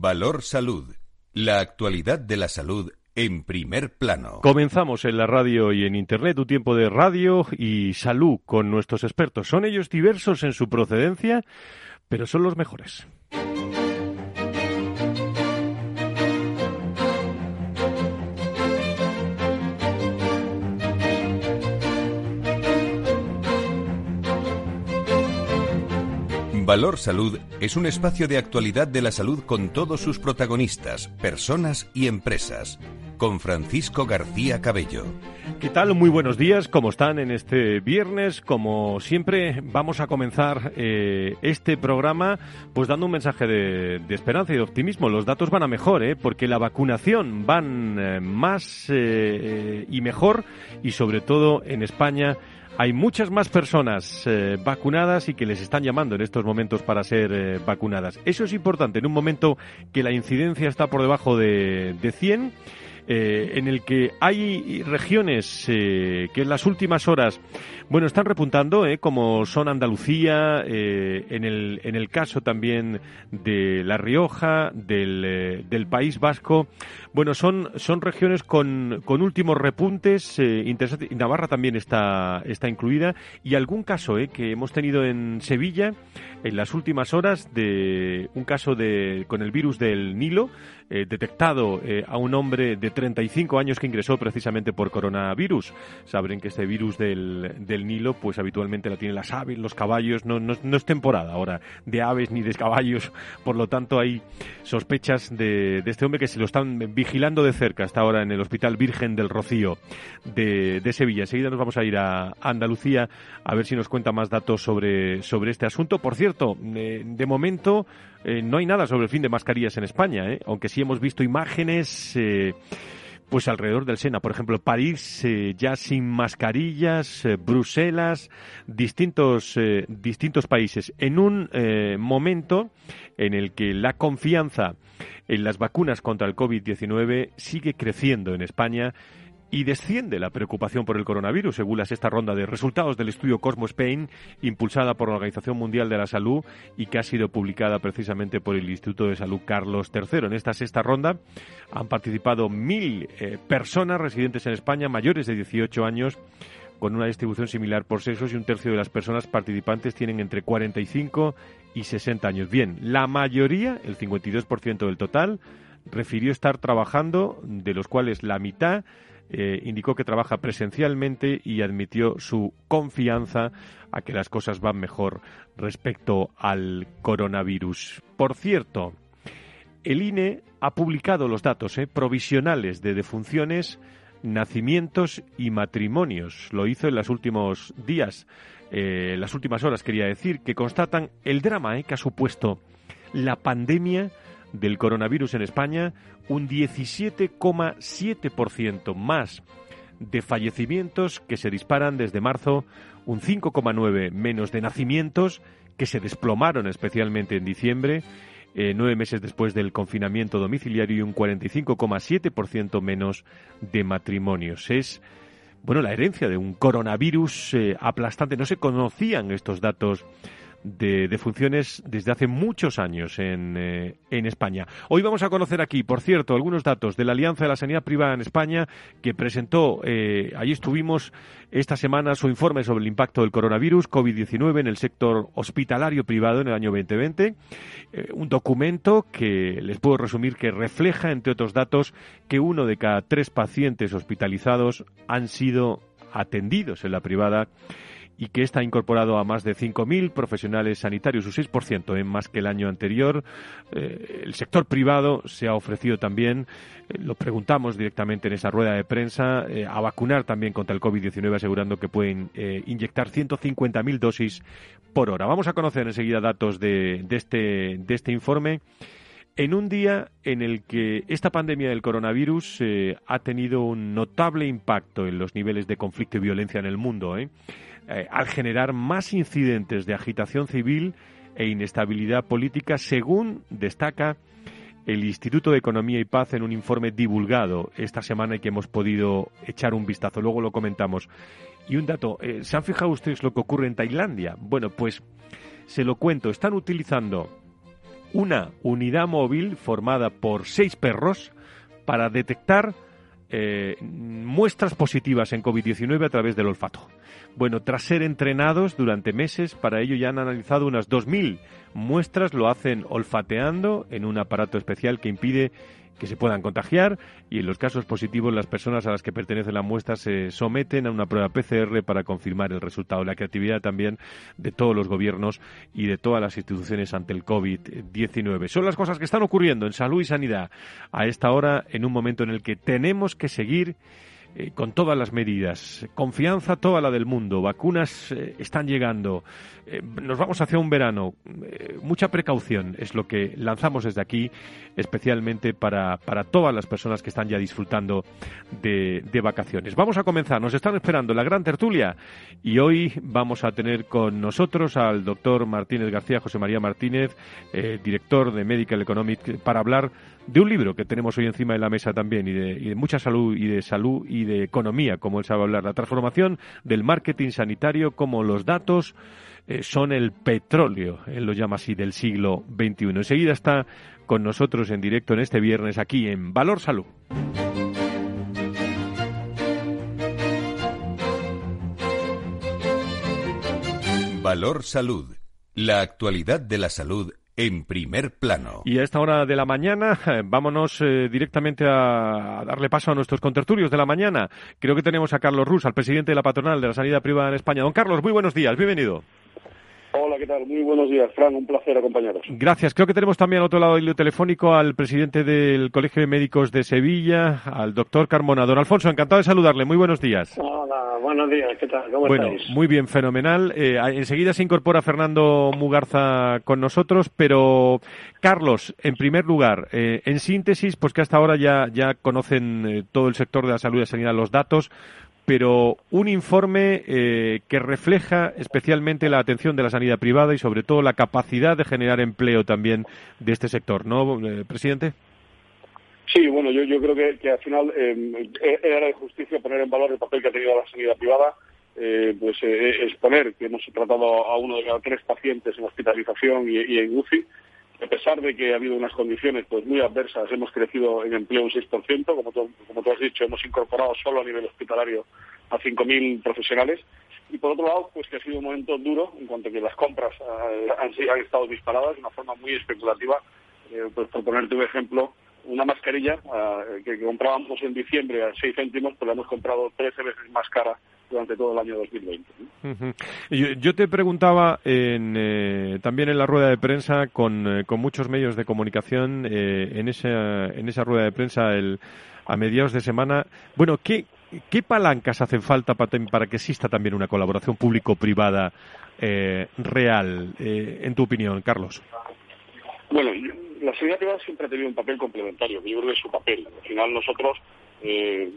Valor Salud. La actualidad de la salud en primer plano. Comenzamos en la radio y en Internet un tiempo de radio y salud con nuestros expertos. Son ellos diversos en su procedencia, pero son los mejores. Valor Salud es un espacio de actualidad de la salud con todos sus protagonistas, personas y empresas. Con Francisco García Cabello. ¿Qué tal? Muy buenos días. ¿Cómo están en este viernes? Como siempre, vamos a comenzar eh, este programa pues dando un mensaje de, esperanza y de optimismo. Los datos van a mejor, ¿eh? porque la vacunación van eh, más eh, y mejor y sobre todo en España hay muchas más personas eh, vacunadas y que les están llamando en estos momentos para ser eh, vacunadas. Eso es importante en un momento que la incidencia está por debajo de, de 100 eh, en el que hay regiones que en las últimas horas, bueno, están repuntando, eh, como son Andalucía, en, el, en el caso también de La Rioja, del, del País Vasco. Bueno, son, son regiones con, con últimos repuntes. Y Navarra también está, está incluida. Y algún caso que hemos tenido en Sevilla en las últimas horas de un caso de, con el virus del Nilo, detectado a un hombre de 35 años que ingresó precisamente por coronavirus. Saben que este virus del, del Nilo, pues habitualmente la tienen las aves, los caballos, no, no, es temporada ahora de aves ni de caballos, por lo tanto hay sospechas de, de, este hombre que se lo están vigilando de cerca hasta ahora en el Hospital Virgen del Rocío de, de Sevilla. Enseguida nos vamos a ir a Andalucía a ver si nos cuenta más datos sobre, sobre este asunto. Por cierto, eh, de momento eh, no hay nada sobre el fin de mascarillas en España, ¿eh? aunque sí hemos visto imágenes pues alrededor del Sena. Por ejemplo, París eh, ya sin mascarillas, eh, Bruselas, distintos, eh, distintos países. En un momento en el que la confianza en las vacunas contra el COVID-19 sigue creciendo en España y desciende la preocupación por el coronavirus, según la sexta ronda de resultados del estudio Cosmo Spain, impulsada por la Organización Mundial de la Salud y que ha sido publicada precisamente por el Instituto de Salud Carlos III. En esta sexta ronda han participado mil eh, personas residentes en España mayores de 18 años con una distribución similar por sexos y un tercio de las personas participantes tienen entre 45 y 60 años. Bien, la mayoría, el 52% del total, refirió estar trabajando, de los cuales la mitad eh, indicó que trabaja presencialmente y admitió su confianza a que las cosas van mejor respecto al coronavirus. Por cierto, el INE ha publicado los datos eh, provisionales de defunciones, nacimientos y matrimonios. Lo hizo en los últimos días, eh, las últimas horas, quería decir, que constatan el drama que ha supuesto la pandemia del coronavirus en España, un 17,7% más de fallecimientos que se disparan desde marzo, un 5,9% menos de nacimientos que se desplomaron especialmente en diciembre, eh, nueve meses después del confinamiento domiciliario y un 45,7% menos de matrimonios. Es bueno la herencia de un coronavirus eh, aplastante. No se conocían estos datos de, funciones desde hace muchos años en, eh, en, España. Hoy vamos a conocer aquí, por cierto, algunos datos de la Alianza de la Sanidad Privada en España que presentó, eh, allí estuvimos esta semana, su informe sobre el impacto del coronavirus COVID-19 en el sector hospitalario privado en el año 2020. Eh, un documento que les puedo resumir que refleja, entre otros datos, que uno de cada tres pacientes hospitalizados han sido atendidos en la privada y que está incorporado a más de 5.000 profesionales sanitarios, un 6% en más que el año anterior. Eh, el sector privado se ha ofrecido también, eh, lo preguntamos directamente en esa rueda de prensa, eh, a vacunar también contra el COVID-19, asegurando que pueden inyectar 150.000 dosis por hora. Vamos a conocer enseguida datos de, este, de este informe en un día en el que esta pandemia del coronavirus ha tenido un notable impacto en los niveles de conflicto y violencia en el mundo. ¿eh? Eh, al generar más incidentes de agitación civil e inestabilidad política, según destaca el Instituto de Economía y Paz en un informe divulgado esta semana y que hemos podido echar un vistazo. Luego lo comentamos. Y un dato, eh, ¿se han fijado ustedes lo que ocurre en Tailandia? Bueno, pues se lo cuento. Están utilizando una unidad móvil formada por seis perros para detectar eh, muestras positivas en COVID-19 a través del olfato. Bueno, tras ser entrenados durante meses, para ello ya han analizado unas 2.000 muestras, lo hacen olfateando en un aparato especial que impide que se puedan contagiar y en los casos positivos las personas a las que pertenece la muestra se someten a una prueba PCR para confirmar el resultado. La creatividad también de todos los gobiernos y de todas las instituciones ante el COVID-19. Son las cosas que están ocurriendo en salud y sanidad a esta hora en un momento en el que tenemos que seguir eh, con todas las medidas. Confianza toda la del mundo. Vacunas eh, están llegando. Eh, nos vamos hacia un verano. mucha precaución es lo que lanzamos desde aquí, especialmente para, para todas las personas que están ya disfrutando de, de, vacaciones. Vamos a comenzar. Nos están esperando la gran tertulia y hoy vamos a tener con nosotros al doctor Martínez García, José María Martínez, director de Medical Economic, para hablar de un libro que tenemos hoy encima de la mesa también y de, mucha salud y de salud y de economía, como él sabe hablar, la transformación del marketing sanitario, como los datos eh, son el petróleo, él lo llama así, del siglo XXI. Enseguida está con nosotros en directo en este viernes aquí en Valor Salud. Valor Salud. La actualidad de la salud en primer plano. Y a esta hora de la mañana, eh, vámonos eh, directamente a, darle paso a nuestros contertulios de la mañana. Creo que tenemos a Carlos Rus, al presidente de la patronal de la sanidad privada en España. Don Carlos, muy buenos días, bienvenido. Hola, ¿qué tal? Muy buenos días, Fran. Un placer acompañaros. Gracias. Creo que tenemos también al otro lado del telefónico al presidente del Colegio de Médicos de Sevilla, al doctor Carmona. Don Alfonso, encantado de saludarle. Muy buenos días. Hola, buenos días. ¿Qué tal? ¿Cómo bueno, muy bien, fenomenal. Eh, enseguida se incorpora Fernando Mugarza con nosotros, pero Carlos, en primer lugar, eh, en síntesis, pues que hasta ahora ya, ya conocen eh, todo el sector de la salud y la sanidad los datos pero un informe eh, que refleja especialmente la atención de la sanidad privada y sobre todo la capacidad de generar empleo también de este sector, ¿no, eh, presidente? Sí, bueno, yo, creo que, al final eh, era de justicia poner en valor el papel que ha tenido la sanidad privada, eh, pues exponer que hemos tratado a uno de cada tres pacientes en hospitalización y, y en UCI, a pesar de que ha habido unas condiciones pues muy adversas, hemos crecido en empleo un 6%, como tú, como tú has dicho, hemos incorporado solo a nivel hospitalario a 5.000 profesionales. Y por otro lado, pues que ha sido un momento duro en cuanto a que las compras eh, han, han, estado disparadas de una forma muy especulativa. Eh, pues por ponerte un ejemplo, una mascarilla eh, que, comprábamos en diciembre a 6 céntimos, pues la hemos comprado 13 veces más cara durante todo el año 2020. yo, te preguntaba en, también en la rueda de prensa con, con muchos medios de comunicación, en, esa, en esa rueda de prensa el, a mediados de semana, bueno, ¿qué, ¿Qué palancas hacen falta para, que exista también una colaboración público-privada eh, real, eh, en tu opinión, Carlos? Bueno, la seguridad privada siempre ha tenido un papel complementario, yo creo que es su papel. Al final nosotros, eh,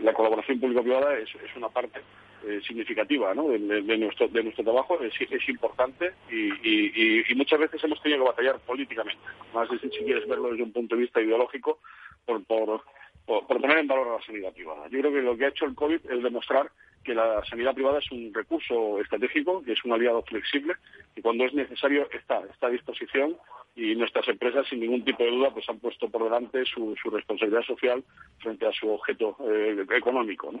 la colaboración público-privada es, una parte significativa ¿no? de, nuestro, de nuestro trabajo, es, es importante y, muchas veces hemos tenido que batallar políticamente, más si, quieres verlo desde un punto de vista ideológico, por, por por, poner en valor a la sanidad privada. Yo creo que lo que ha hecho el COVID es demostrar que la sanidad privada es un recurso estratégico, que es un aliado flexible y cuando es necesario está, está a disposición y nuestras empresas sin ningún tipo de duda pues han puesto por delante su, responsabilidad social frente a su objeto eh, económico.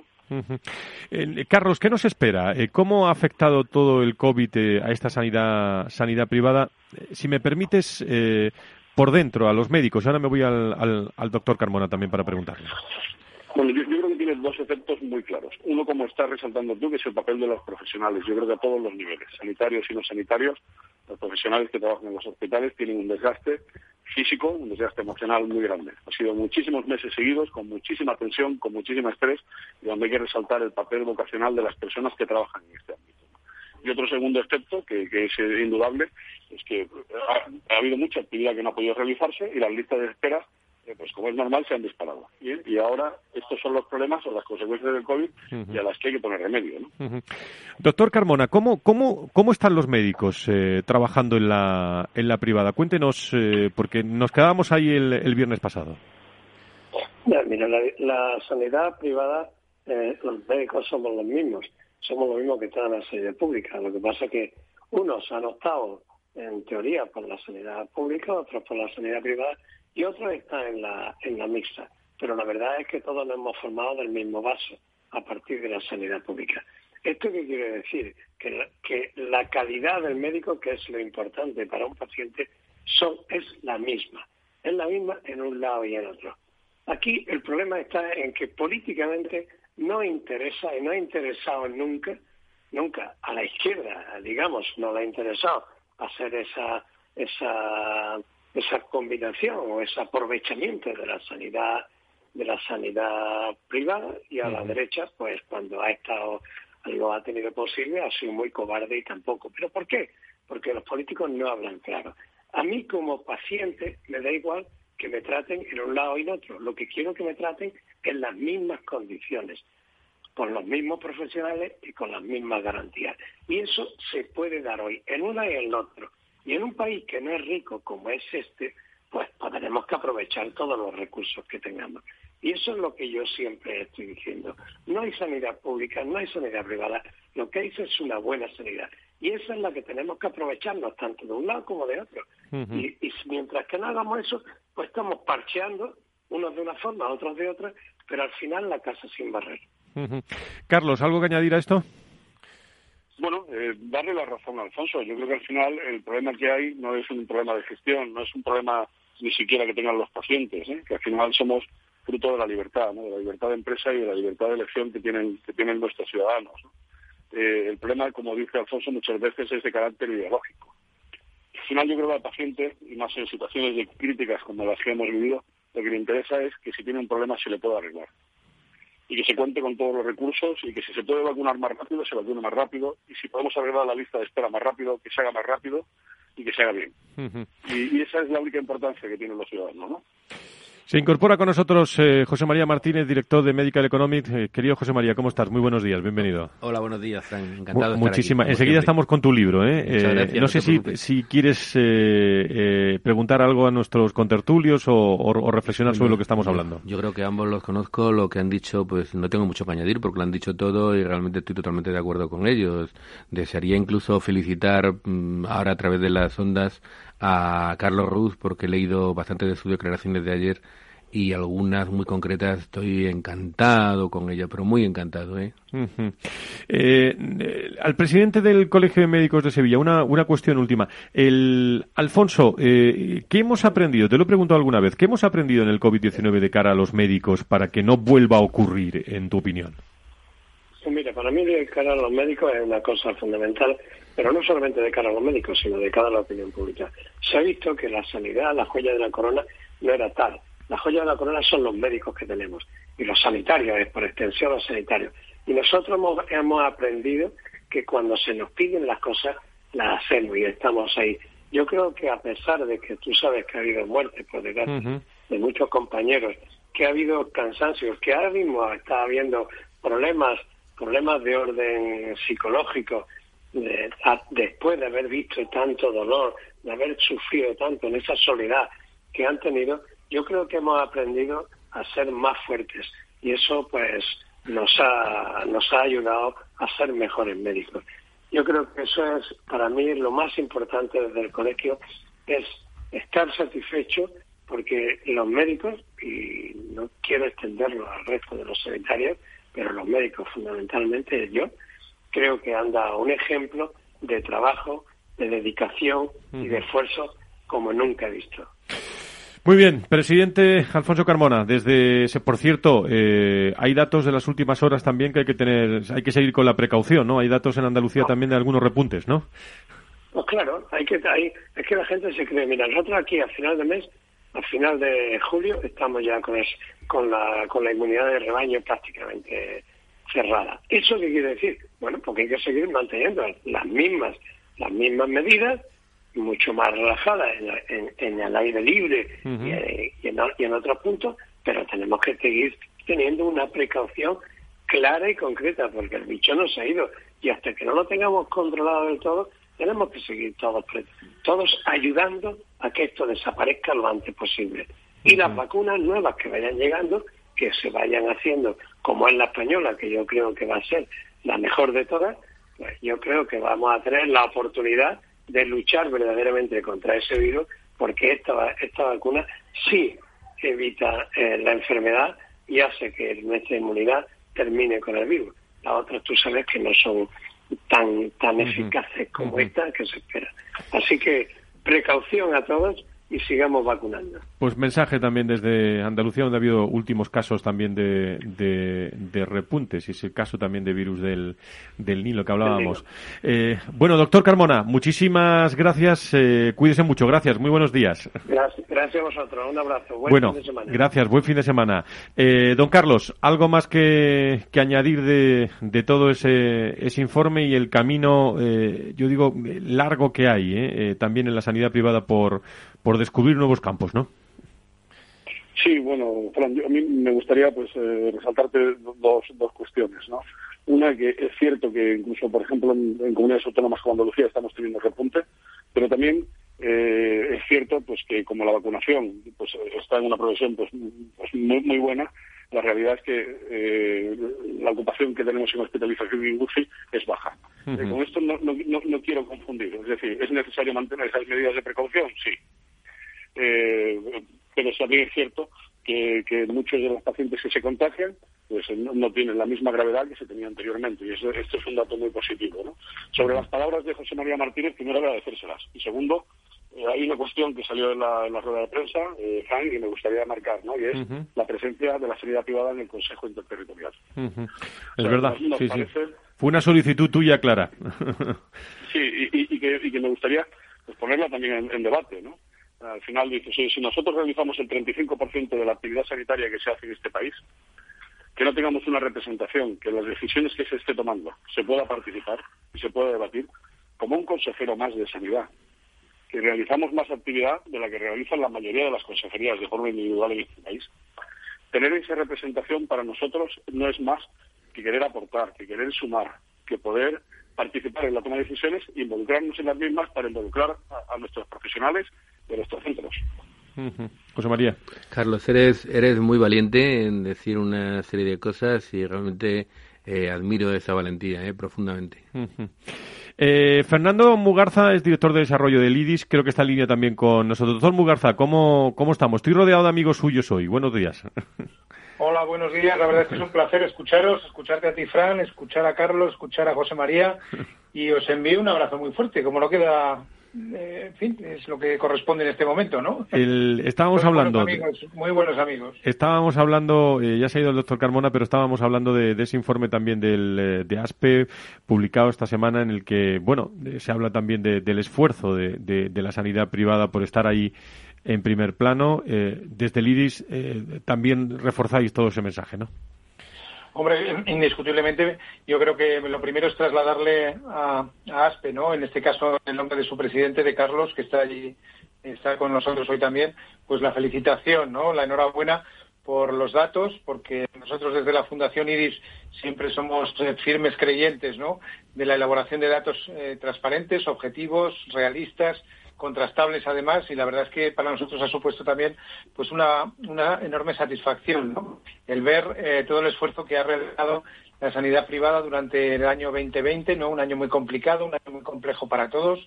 Carlos, ¿qué nos espera? Eh, ¿Cómo ha afectado todo el COVID a esta sanidad, sanidad privada? Si me permites, por dentro a los médicos. Ahora me voy al, al, doctor Carmona también para preguntarle. Bueno, yo, dos efectos muy claros. Uno, como estás resaltando tú, que es el papel de los profesionales. Yo creo que a todos los niveles, sanitarios y no sanitarios, los profesionales que trabajan en los hospitales tienen un desgaste físico, un desgaste emocional muy grande. Ha sido muchísimos meses seguidos, con muchísima tensión, con muchísimo estrés, y donde hay que resaltar el papel vocacional de las personas que trabajan en este ámbito. Y otro segundo efecto, que, es indudable, es que ha, habido mucha actividad que no ha podido realizarse y las listas de espera, eh, pues como es normal, se han disparado. Y, ahora estos son los problemas o las consecuencias del COVID y a las que hay que poner remedio. Doctor Carmona, ¿cómo, cómo, cómo están los médicos eh, trabajando en la, en la privada? Cuéntenos, eh, porque nos quedábamos ahí el, viernes pasado. mira, la, la sanidad privada, los médicos somos los mismos somos los mismos que están en la sanidad pública. Lo que pasa es que unos han optado en teoría por la sanidad pública, otros por la sanidad privada y otros están en la, en la mixta. Pero la verdad es que todos nos hemos formado del mismo vaso a partir de la sanidad pública. ¿Esto qué quiere decir? Que la, que la calidad del médico, que es lo importante para un paciente, son, es la misma. Es la misma en un lado y en otro. Aquí el problema está en que políticamente no interesa y no ha interesado nunca, nunca a la izquierda, digamos, no le ha interesado hacer esa, esa, esa combinación o ese aprovechamiento de la sanidad de la sanidad privada y a la derecha, pues cuando ha estado lo ha tenido posible, ha sido muy cobarde y tampoco. ¿Pero por qué? Porque los políticos no hablan claro. A mí como paciente me da igual que me traten en un lado y en otro. Lo que quiero que me traten en las mismas condiciones, con los mismos profesionales y con las mismas garantías. Y eso se puede dar hoy en una y en el otro. Y en un país que no es rico como es este, pues tendremos que aprovechar todos los recursos que tengamos. Y eso es lo que yo siempre estoy diciendo. No hay sanidad pública, no hay sanidad privada. Lo que hay es una buena sanidad. Y esa es la que tenemos que aprovecharnos tanto de un lado como de otro. y, y, mientras que no hagamos eso, pues estamos parcheando, unos de una forma, otros de otra, pero al final la casa sin barrer. Carlos, ¿algo que añadir a esto? Bueno, eh, darle la razón a Alfonso. Yo creo que al final el problema que hay no es un problema de gestión, no es un problema ni siquiera que tengan los pacientes, ¿eh? que al final somos fruto de la libertad, ¿no? de la libertad de empresa y de la libertad de elección que tienen, que tienen nuestros ciudadanos. Eh, el problema, como dice Alfonso, muchas veces es de carácter ideológico. Al final yo creo que al paciente, y más en situaciones de críticas como las que hemos vivido, lo que le interesa es que si tiene un problema se le pueda arreglar y que se cuente con todos los recursos y que si se puede vacunar más rápido, se vacune más rápido y si podemos arreglar la lista de espera más rápido, que se haga más rápido y que se haga bien. y, y, esa es la única importancia que tienen los ciudadanos, ¿no? Se incorpora con nosotros eh, José María Martínez, director de Medical Economics. Eh, querido José María, ¿cómo estás? Muy buenos días, bienvenido. Hola, buenos días, Frank. Encantado de Muchísimas. Enseguida estamos con tu libro. ¿eh? Gracias, no sé si, si, quieres eh, preguntar algo a nuestros contertulios o, o, o reflexionar sobre lo que estamos hablando. Yo, creo que ambos los conozco. Lo que han dicho, pues no tengo mucho que añadir porque lo han dicho todo y realmente estoy totalmente de acuerdo con ellos. Desearía incluso felicitar mmm, ahora a través de las ondas a Carlos Ruz porque he leído bastante de sus declaraciones de ayer y algunas muy concretas estoy encantado con ella, pero muy encantado. ¿eh? Uh -huh. eh, al presidente del Colegio de Médicos de Sevilla, una, una cuestión última. El, Alfonso, eh, ¿qué hemos aprendido? Te lo he preguntado alguna vez. ¿Qué hemos aprendido en el COVID-19 de cara a los médicos para que no vuelva a ocurrir, en tu opinión? Pues mira, para mí de cara a los médicos es una cosa fundamental, pero no solamente de cara a los médicos, sino de cara a la opinión pública. Se ha visto que la sanidad, la joya de la corona, no era tal la joya de la corona son los médicos que tenemos y los sanitarios, es por extensión los sanitarios. Y nosotros hemos, hemos aprendido que cuando se nos piden las cosas, las hacemos y estamos ahí. Yo creo que a pesar de que tú sabes que ha habido muertes por desgracia uh -huh. de muchos compañeros, que ha habido cansancios, que ahora mismo está habiendo problemas, problemas de orden psicológico, de, a, después de haber visto tanto dolor, de haber sufrido tanto en esa soledad que han tenido, yo creo que hemos aprendido a ser más fuertes y eso pues nos ha, nos ha ayudado a ser mejores médicos. Yo creo que eso es para mí lo más importante desde el colegio, es estar satisfecho porque los médicos, y no quiero extenderlo al resto de los sanitarios, pero los médicos fundamentalmente yo, creo que han dado un ejemplo de trabajo, de dedicación y de esfuerzo como nunca he visto. Muy bien, presidente Alfonso Carmona, desde, por cierto, eh, hay datos de las últimas horas también que hay que tener, hay que seguir con la precaución, ¿no? Hay datos en Andalucía también de algunos repuntes, ¿no? Pues claro, hay que, hay, es que la gente se cree, mira, nosotros aquí a final de mes, a final de julio, estamos ya con, es, con, la, con la inmunidad de rebaño prácticamente cerrada. ¿Eso qué quiere decir? Bueno, porque hay que seguir manteniendo las mismas, las mismas medidas, mucho más relajada en, en, en, el aire libre uh -huh. y, y, en, y, en, otros puntos, pero tenemos que seguir teniendo una precaución clara y concreta, porque el bicho no se ha ido. Y hasta que no lo tengamos controlado del todo, tenemos que seguir todos, todos ayudando a que esto desaparezca lo antes posible. Y uh -huh. las vacunas nuevas que vayan llegando, que se vayan haciendo, como es la española, que yo creo que va a ser la mejor de todas, pues yo creo que vamos a tener la oportunidad de luchar verdaderamente contra ese virus, porque esta, esta vacuna sí evita eh, la enfermedad y hace que nuestra inmunidad termine con el virus. Las otras tú sabes que no son tan tan eficaces como esta que se espera. Así que precaución a todos y sigamos vacunando. Pues mensaje también desde Andalucía, donde ha habido últimos casos también de, de, repuntes, y es el caso también de virus del, del Nilo que hablábamos. Eh, bueno, doctor Carmona, muchísimas gracias, eh, cuídese mucho, gracias, muy buenos días. Gracias, gracias a vosotros, un abrazo, buen bueno, fin de semana. Gracias, buen fin de semana. Eh, don Carlos, ¿algo más que, que añadir de, de todo ese, ese informe y el camino, eh, yo digo, largo que hay eh, también en la sanidad privada por por descubrir nuevos campos, ¿no? Sí, bueno, Fran, a mí me gustaría pues eh, resaltarte dos, dos cuestiones, ¿no? Una que es cierto que incluso, por ejemplo, en, comunidades autónomas como Andalucía estamos teniendo repunte, pero también eh, es cierto pues que como la vacunación pues está en una progresión pues, pues muy, muy buena, la realidad es que eh, la ocupación que tenemos en hospitalización y UCI es baja. con esto no, no, no, quiero confundir, es decir, ¿es necesario mantener esas medidas de precaución? Sí. Eh, pero también es cierto que, muchos de los pacientes que se contagian pues no, tienen la misma gravedad que se tenía anteriormente y eso, esto es un dato muy positivo. ¿no? Sobre las palabras de José María Martínez, primero agradecérselas y segundo, eh, hay una cuestión que salió en la, rueda de prensa, eh, Frank, y me gustaría marcar, ¿no? Y es la presencia de la sanidad privada en el Consejo Interterritorial. Es verdad, sí, sí. Fue una solicitud tuya, Clara. sí, y, que, me gustaría pues, ponerla también en debate, ¿no? Al final dice, si, nosotros realizamos el 35% de la actividad sanitaria que se hace en este país, que no tengamos una representación, que las decisiones que se esté tomando se pueda participar y se pueda debatir, como un consejero más de sanidad, que realizamos más actividad de la que realizan la mayoría de las consejerías de forma individual en este país. Tener esa representación para nosotros no es más que querer aportar, que querer sumar, que poder participar en la toma de decisiones involucrarnos en las mismas para involucrar a nuestros profesionales de nuestros centros. José María. Carlos, eres, eres muy valiente en decir una serie de cosas y realmente eh, admiro esa valentía eh, profundamente. Eh, Fernando Mugarza es director de desarrollo del IDIS, creo que está en línea también con nosotros. Doctor Mugarza, ¿cómo, ¿cómo estamos? Estoy rodeado de amigos suyos hoy. Buenos días. Hola, buenos días. La verdad es que es un placer escucharos, escucharte a ti, Fran, escuchar a Carlos, escuchar a José María y os envío un abrazo muy fuerte, como no queda eh, en fin, es lo que corresponde en este momento, ¿no? estábamos hablando. muy buenos amigos. Estábamos hablando, eh, ya se ha ido el doctor Carmona, pero estábamos hablando de, ese informe también del, eh, de ASPE, publicado esta semana, en el que, bueno, se habla también del esfuerzo de, de, la sanidad privada por estar ahí en primer plano. desde el IRIS también reforzáis todo ese mensaje, ¿no? Hombre, indiscutiblemente, yo creo que lo primero es trasladarle a, ASPE, ¿no? En este caso, en nombre de su presidente, de Carlos, que está allí, está con nosotros hoy también, pues la felicitación, ¿no? La enhorabuena por los datos, porque nosotros desde la Fundación IRIS siempre somos eh, firmes creyentes, ¿no? De la elaboración de datos eh, transparentes, objetivos, realistas, contrastables además y la verdad es que para nosotros ha supuesto también pues una, una enorme satisfacción el ver eh, todo el esfuerzo que ha realizado la sanidad privada durante el año 2020 no un año muy complicado un año muy complejo para todos.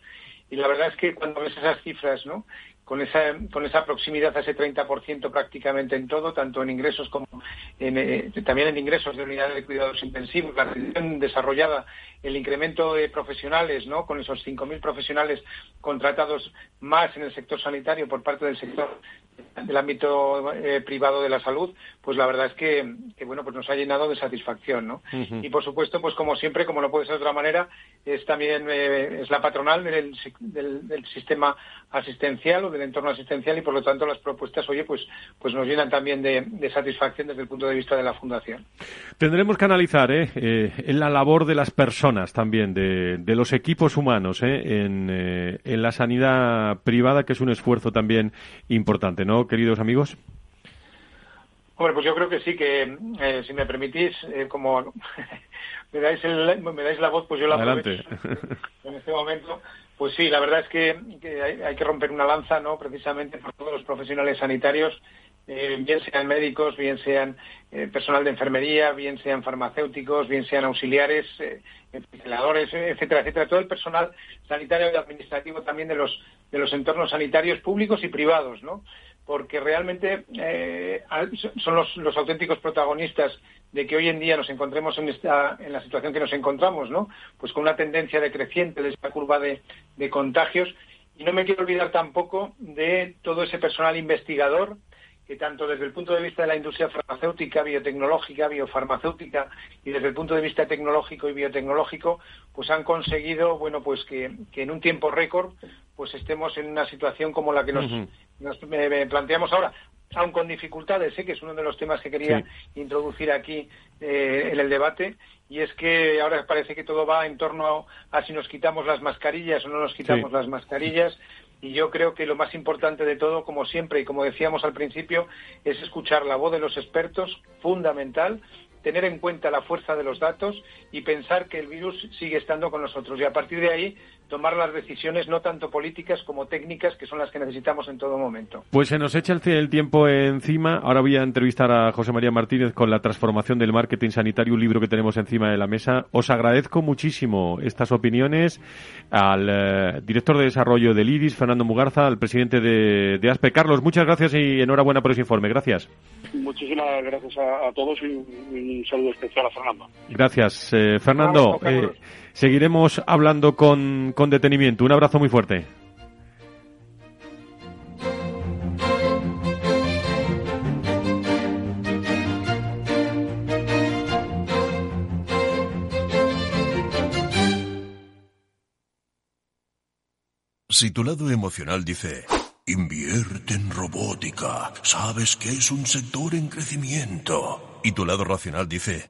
Y la verdad es que cuando ves esas cifras no con esa, con esa proximidad a ese 30% prácticamente en todo, tanto en ingresos como en, eh, también en ingresos de unidades de cuidados intensivos, la reducción desarrollada, el incremento de profesionales, ¿no? con esos 5.000 profesionales contratados más en el sector sanitario por parte del sector del ámbito eh, privado de la salud, pues la verdad es que, bueno, pues nos ha llenado de satisfacción, ¿no? Y por supuesto, pues como siempre, como no puede ser de otra manera, es también eh, es la patronal del, del, sistema asistencial o del entorno asistencial y por lo tanto las propuestas, oye, pues, pues nos llenan también de, satisfacción desde el punto de vista de la fundación. Tendremos que analizar, ¿eh? eh en la labor de las personas también, de, de los equipos humanos, ¿eh? en, en la sanidad privada, que es un esfuerzo también importante. ¿no, queridos amigos? Hombre, pues yo creo que sí, que eh, si me permitís, eh, como me, dais me dais la voz, pues yo la Adelante. en este momento. Pues sí, la verdad es que, hay, que romper una lanza, ¿no? Precisamente por todos los profesionales sanitarios eh, bien sean médicos, bien sean eh, personal de enfermería, bien sean farmacéuticos, bien sean auxiliares, eh, etcétera, etcétera, todo el personal sanitario y administrativo también de los de los entornos sanitarios públicos y privados, ¿no? Porque realmente eh, son los, los, auténticos protagonistas de que hoy en día nos encontremos en, esta, en la situación que nos encontramos, ¿no? Pues con una tendencia decreciente de esta curva de, de contagios. Y no me quiero olvidar tampoco de todo ese personal investigador que tanto desde el punto de vista de la industria farmacéutica, biotecnológica, biofarmacéutica y desde el punto de vista tecnológico y biotecnológico, pues han conseguido, bueno, pues que, en un tiempo récord, pues estemos en una situación como la que nos, planteamos ahora aun con dificultades, ¿eh? que es uno de los temas que quería introducir aquí eh, en el debate, y es que ahora parece que todo va en torno a, si nos quitamos las mascarillas o no nos quitamos las mascarillas, y yo creo que lo más importante de todo, como siempre y como decíamos al principio, es escuchar la voz de los expertos, fundamental, tener en cuenta la fuerza de los datos y pensar que el virus sigue estando con nosotros. Y a partir de ahí tomar las decisiones no tanto políticas como técnicas, que son las que necesitamos en todo momento. Pues se nos echa el, tiempo encima. Ahora voy a entrevistar a José María Martínez con la transformación del marketing sanitario, un libro que tenemos encima de la mesa. Os agradezco muchísimo estas opiniones al eh, director de desarrollo del IDIS, Fernando Mugarza, al presidente de, ASPE. Carlos, muchas gracias y enhorabuena por ese informe. Gracias. Muchísimas gracias a, todos y un, saludo especial a Fernando. Gracias, eh, Fernando seguiremos hablando con, con detenimiento. Un abrazo muy fuerte. Si tu lado emocional dice, invierte en robótica, sabes que es un sector en crecimiento, y tu lado racional dice,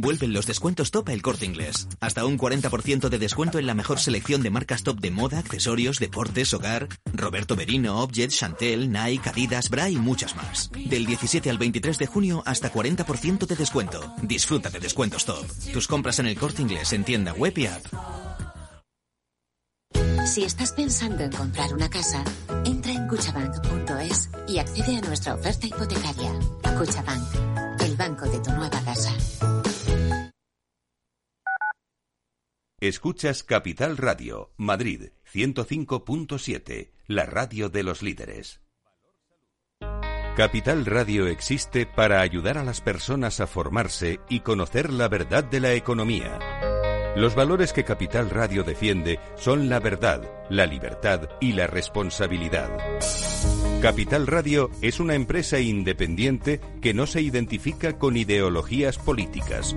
Vuelven los descuentos top el corte inglés. Hasta un 40% de descuento en la mejor selección de marcas top de moda, accesorios, deportes, hogar. Roberto Berino, Objet, Chantel, Nike, Adidas, Bra y muchas más. Del 17 al 23 de junio hasta 40% de descuento. Disfruta de descuentos top. Tus compras en el corte inglés en tienda web y app. Si estás pensando en comprar una casa, entra en cuchabank.es y accede a nuestra oferta hipotecaria. Cuchabank, el banco de tu nueva casa. Escuchas Capital Radio, Madrid 105.7, la radio de los líderes. Capital Radio existe para ayudar a las personas a formarse y conocer la verdad de la economía. Los valores que Capital Radio defiende son la verdad, la libertad y la responsabilidad. Capital Radio es una empresa independiente que no se identifica con ideologías políticas.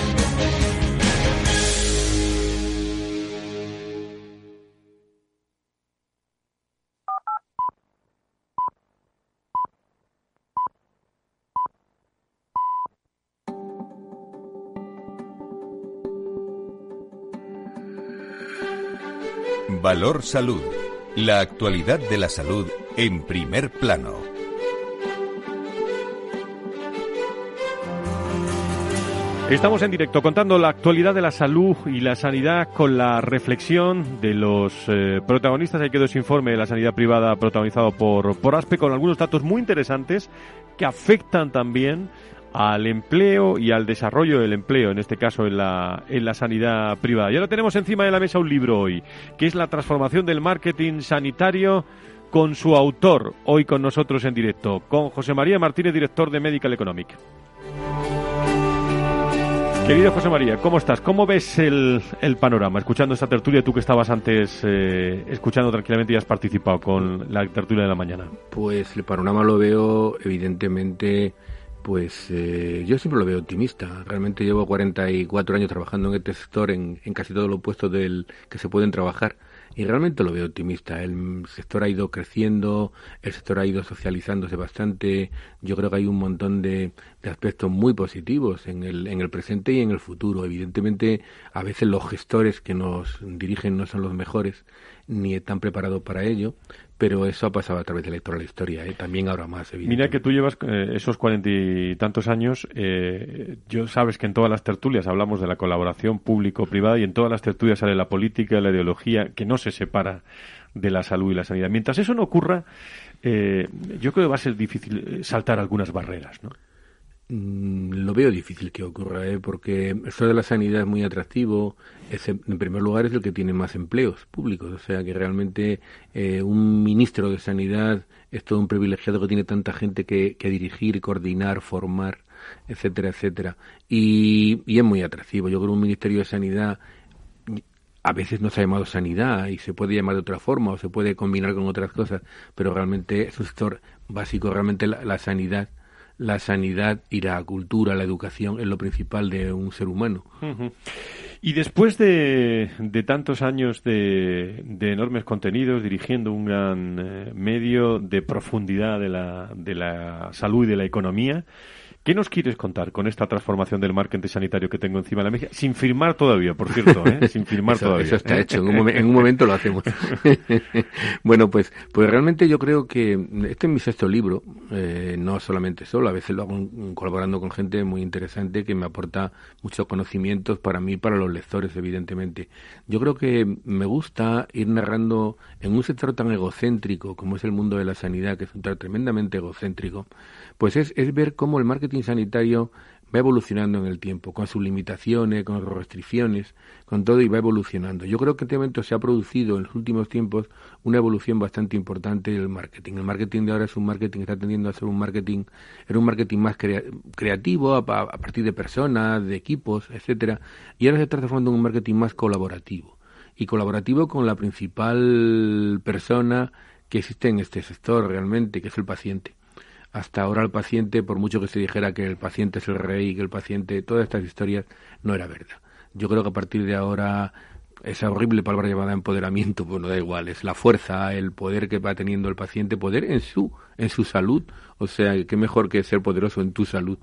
Valor Salud. La actualidad de la salud en primer plano. Estamos en directo contando la actualidad de la salud y la sanidad con la reflexión de los eh, protagonistas. Hay quedó ese informe de la sanidad privada protagonizado por, por ASPE con algunos datos muy interesantes que afectan también al empleo y al desarrollo del empleo, en este caso en la, en la sanidad privada. Y ahora tenemos encima de la mesa un libro hoy, que es La transformación del marketing sanitario con su autor, hoy con nosotros en directo, con José María Martínez, director de Medical Economic. Querido José María, ¿cómo estás? ¿Cómo ves el, el panorama? Escuchando esta tertulia, tú que estabas antes eh, escuchando tranquilamente y has participado con la tertulia de la mañana. Pues el panorama lo veo evidentemente pues eh, yo siempre lo veo optimista. Realmente llevo 44 años trabajando en este sector, en, casi todos los puestos del que se pueden trabajar, y realmente lo veo optimista. El sector ha ido creciendo, el sector ha ido socializándose bastante. Yo creo que hay un montón de, de aspectos muy positivos en el, en el presente y en el futuro. Evidentemente, a veces los gestores que nos dirigen no son los mejores ni están preparados para ello, pero eso ha pasado a través de la historia, ¿eh? también ahora más, Mira que tú llevas eh, esos cuarenta y tantos años, eh, yo sabes que en todas las tertulias hablamos de la colaboración público-privada y en todas las tertulias sale la política la ideología que no se separa de la salud y la sanidad. Mientras eso no ocurra, yo creo que va a ser difícil saltar algunas barreras, ¿no? Mm, lo veo difícil que ocurra, ¿eh? porque eso de la sanidad es muy atractivo. en primer lugar, es el que tiene más empleos públicos. O sea, que realmente eh, un ministro de Sanidad es todo un privilegiado que tiene tanta gente que, dirigir, coordinar, formar, etcétera, etcétera. Y, y es muy atractivo. Yo creo que un Ministerio de Sanidad a veces no se ha llamado sanidad y se puede llamar de otra forma o se puede combinar con otras cosas, pero realmente es un sector básico, realmente la sanidad la sanidad y la cultura, la educación es lo principal de un ser humano. Y después de, tantos años de, enormes contenidos, dirigiendo un gran eh, medio de profundidad de la, de la salud y de la economía, ¿Qué nos quieres contar con esta transformación del marketing sanitario que tengo encima de la mesa? Sin firmar todavía, por cierto, ¿eh? sin firmar todavía. Eso está hecho, en un, momento lo hacemos. bueno, pues, pues realmente yo creo que este es mi sexto libro, eh, no solamente solo, a veces lo hago colaborando con gente muy interesante que me aporta muchos conocimientos para mí y para los lectores, evidentemente. Yo creo que me gusta ir narrando en un sector tan egocéntrico como es el mundo de la sanidad, que es un sector tremendamente egocéntrico, pues es, es ver cómo el marketing sanitario va evolucionando en el tiempo, con sus limitaciones, con sus restricciones, con todo y va evolucionando. Yo creo que en este momento se ha producido en los últimos tiempos una evolución bastante importante del marketing. El marketing de ahora es un marketing que está tendiendo a ser un marketing, era un marketing más creativo a, partir de personas, de equipos, etcétera, y ahora se está transformando en un marketing más colaborativo y colaborativo con la principal persona que existe en este sector realmente, que es el paciente hasta ahora el paciente, por mucho que se dijera que el paciente es el rey, que el paciente, todas estas historias, no era verdad. Yo creo que a partir de ahora esa horrible palabra llamada empoderamiento, pues no da igual, es la fuerza, el poder que va teniendo el paciente, poder en su, en su salud, o sea, qué mejor que ser poderoso en tu salud.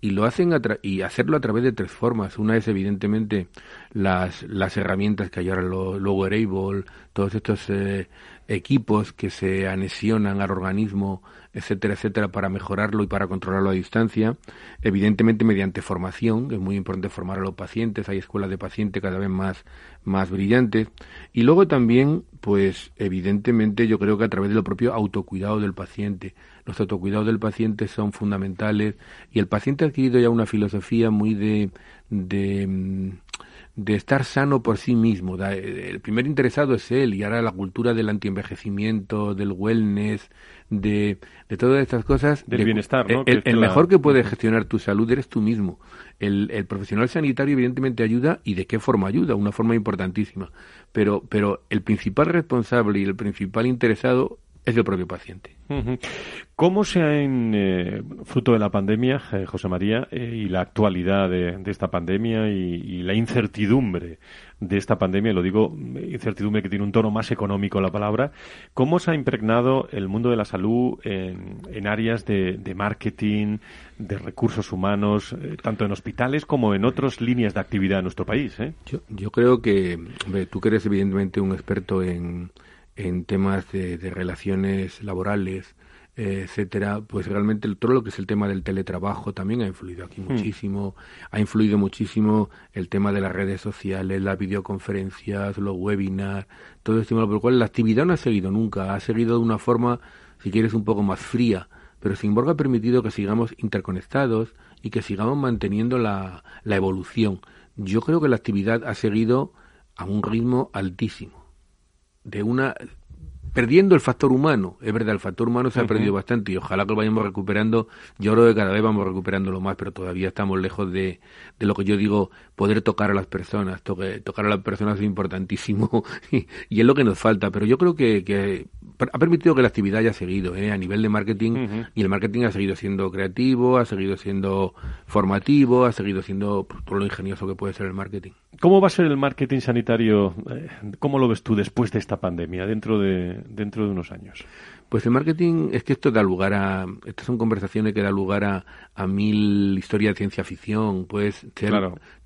Y lo hacen y hacerlo a través de tres formas. Una es evidentemente las, las herramientas que hay ahora, lo, lo wearable, todos estos eh, equipos que se anexionan al organismo etcétera, etcétera, para mejorarlo y para controlarlo a distancia. Evidentemente mediante formación, es muy importante formar a los pacientes, hay escuelas de pacientes cada vez más, más brillantes. Y luego también, pues evidentemente yo creo que a través del propio autocuidado del paciente. Los autocuidados del paciente son fundamentales y el paciente ha adquirido ya una filosofía muy de, de mm, de estar sano por sí mismo. El primer interesado es él y ahora la cultura del antienvejecimiento, del wellness, de, de todas estas cosas. Del bienestar, ¿no? El, mejor que puede gestionar tu salud eres tú mismo. El, el, profesional sanitario evidentemente ayuda y de qué forma ayuda, una forma importantísima. Pero, pero el principal responsable y el principal interesado es el propio paciente. ¿Cómo se ha, eh, fruto de la pandemia, eh, José María, eh, y la actualidad de, esta pandemia y, la incertidumbre de esta pandemia, lo digo, incertidumbre que tiene un tono más económico la palabra, ¿cómo se ha impregnado el mundo de la salud en, áreas de, marketing, de recursos humanos, tanto en hospitales como en otras líneas de actividad en nuestro país? Yo, yo creo que, tú que eres evidentemente un experto en en temas de, relaciones laborales, etcétera, pues realmente todo lo que es el tema del teletrabajo también ha influido aquí hmm. muchísimo, ha influido muchísimo el tema de las redes sociales, las videoconferencias, los webinars, todo esto, por lo cual la actividad no ha seguido nunca, ha seguido de una forma, si quieres, un poco más fría, pero sin embargo ha permitido que sigamos interconectados y que sigamos manteniendo la, la evolución. Yo creo que la actividad ha seguido a un ritmo altísimo de una perdiendo el factor humano. Es verdad, el factor humano se ha perdido bastante y ojalá que lo vayamos recuperando. Yo creo que cada vez vamos recuperándolo más, pero todavía estamos lejos de, de lo que yo digo, poder tocar a las personas. tocar a las personas es importantísimo y, es lo que nos falta. Pero yo creo que, que ha permitido que la actividad haya seguido ¿eh? a nivel de marketing y el marketing ha seguido siendo creativo, ha seguido siendo formativo, ha seguido siendo pues, todo lo ingenioso que puede ser el marketing. ¿Cómo va a ser el marketing sanitario? Eh, ¿Cómo lo ves tú después de esta pandemia, dentro de, dentro de unos años? Pues el marketing es que esto da lugar a, estas son conversaciones que da lugar a, a mil historias de ciencia ficción, pues